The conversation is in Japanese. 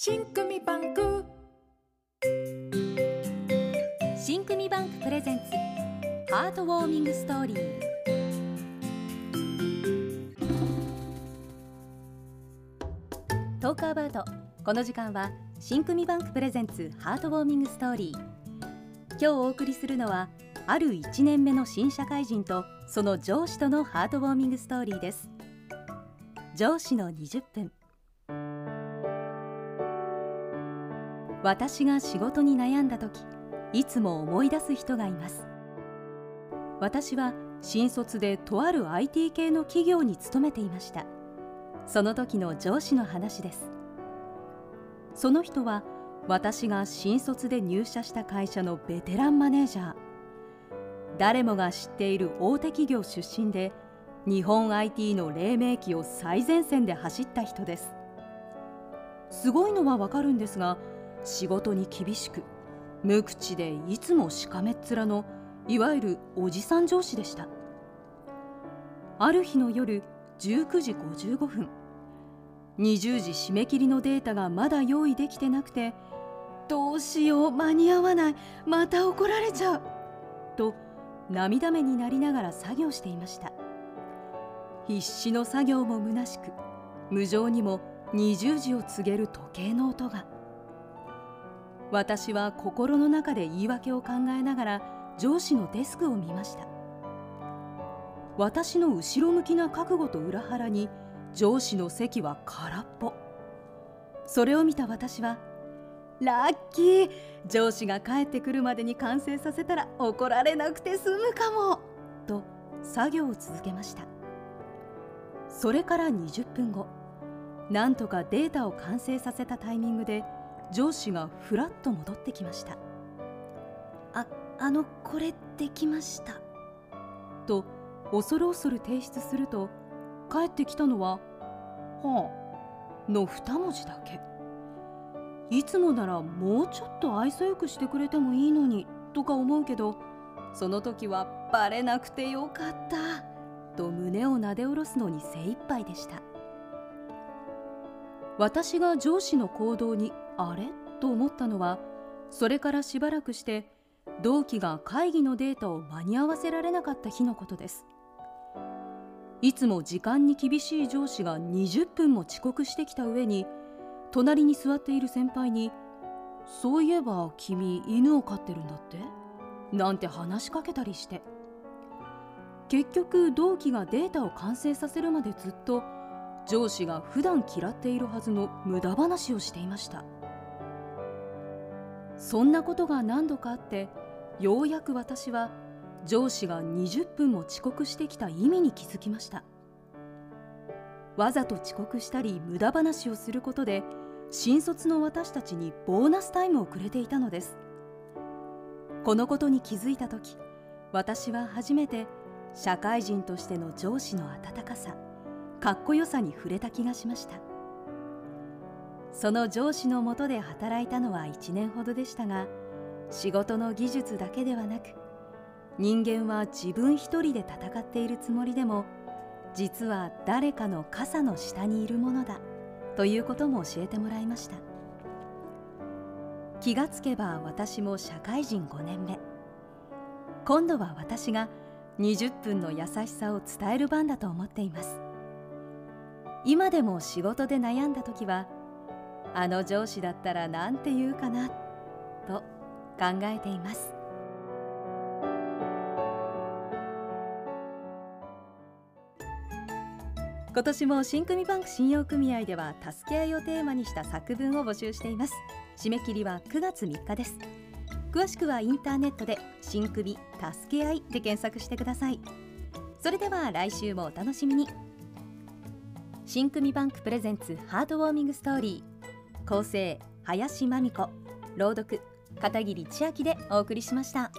新組バンク。新組バンク presents heartwarming story。Talk about。この時間は新組バンク presents heartwarming story。今日お送りするのはある1年目の新社会人とその上司とのハートウォーミングストーリーです。上司の20分。私が仕事に悩んだ時いつも思い出す人がいます。私は新卒でとある IT 系の企業に勤めていました。その時の上司の話です。その人は私が新卒で入社した会社のベテランマネージャー。誰もが知っている大手企業出身で日本 IT の黎明期を最前線で走った人です。すごいのはわかるんですが仕事に厳しく無口でいつもしかめっ面のいわゆるおじさん上司でした。ある日の夜19時55分20時締め切りのデータがまだ用意できてなくてどうしよう間に合わないまた怒られちゃうと涙目になりながら作業していました。必死の作業も虚しく無情にも20時を告げる時計の音が。私は心の中で言い訳を考えながら上司のデスクを見ました。私の後ろ向きな覚悟と裏腹に上司の席は空っぽ。それを見た私はラッキー上司が帰ってくるまでに完成させたら怒られなくて済むかもと作業を続けました。それから20分後なんとかデータを完成させたタイミングで上司がふらっと戻ってきました。ああのこれできました。と恐る恐る提出すると帰ってきたのは「はあ」の2文字だけ。いつもならもうちょっと愛想よくしてくれてもいいのにとか思うけどその時はバレなくてよかったと胸をなで下ろすのに精一杯でした私が上司の行動にあれ？と思ったのはそれからしばらくして同期が会議のデータを間に合わせられなかった日のことです。いつも時間に厳しい上司が20分も遅刻してきた上に隣に座っている先輩に「そういえば君犬を飼ってるんだって?」なんて話しかけたりして。結局同期がデータを完成させるまでずっと上司が普段嫌っているはずの無駄話をしていました。そんなことが何度かあってようやく私は上司が20分も遅刻してきた意味に気づきました。わざと遅刻したり無駄話をすることで新卒の私たちにボーナスタイムをくれていたのです。このことに気づいた時私は初めて社会人としての上司の温かさかっこよさに触れた気がしました。その上司のもとで働いたのは1年ほどでしたが仕事の技術だけではなく人間は自分一人で戦っているつもりでも実は誰かの傘の下にいるものだということも教えてもらいました。気がつけば私も社会人5年目。今度は私が20分の優しさを伝える番だと思っています。今でも仕事で悩んだ時はあの上司だったら何て言うかなと考えています。今年も新組バンク信用組合では助け合いをテーマにした作文を募集しています。締め切りは9月3日です。詳しくはインターネットで新組助け合いで検索してください。それでは来週もお楽しみに。新組バンクプレゼンツハートウォーミングストーリー構成林真美子朗読片桐千秋でお送りしました。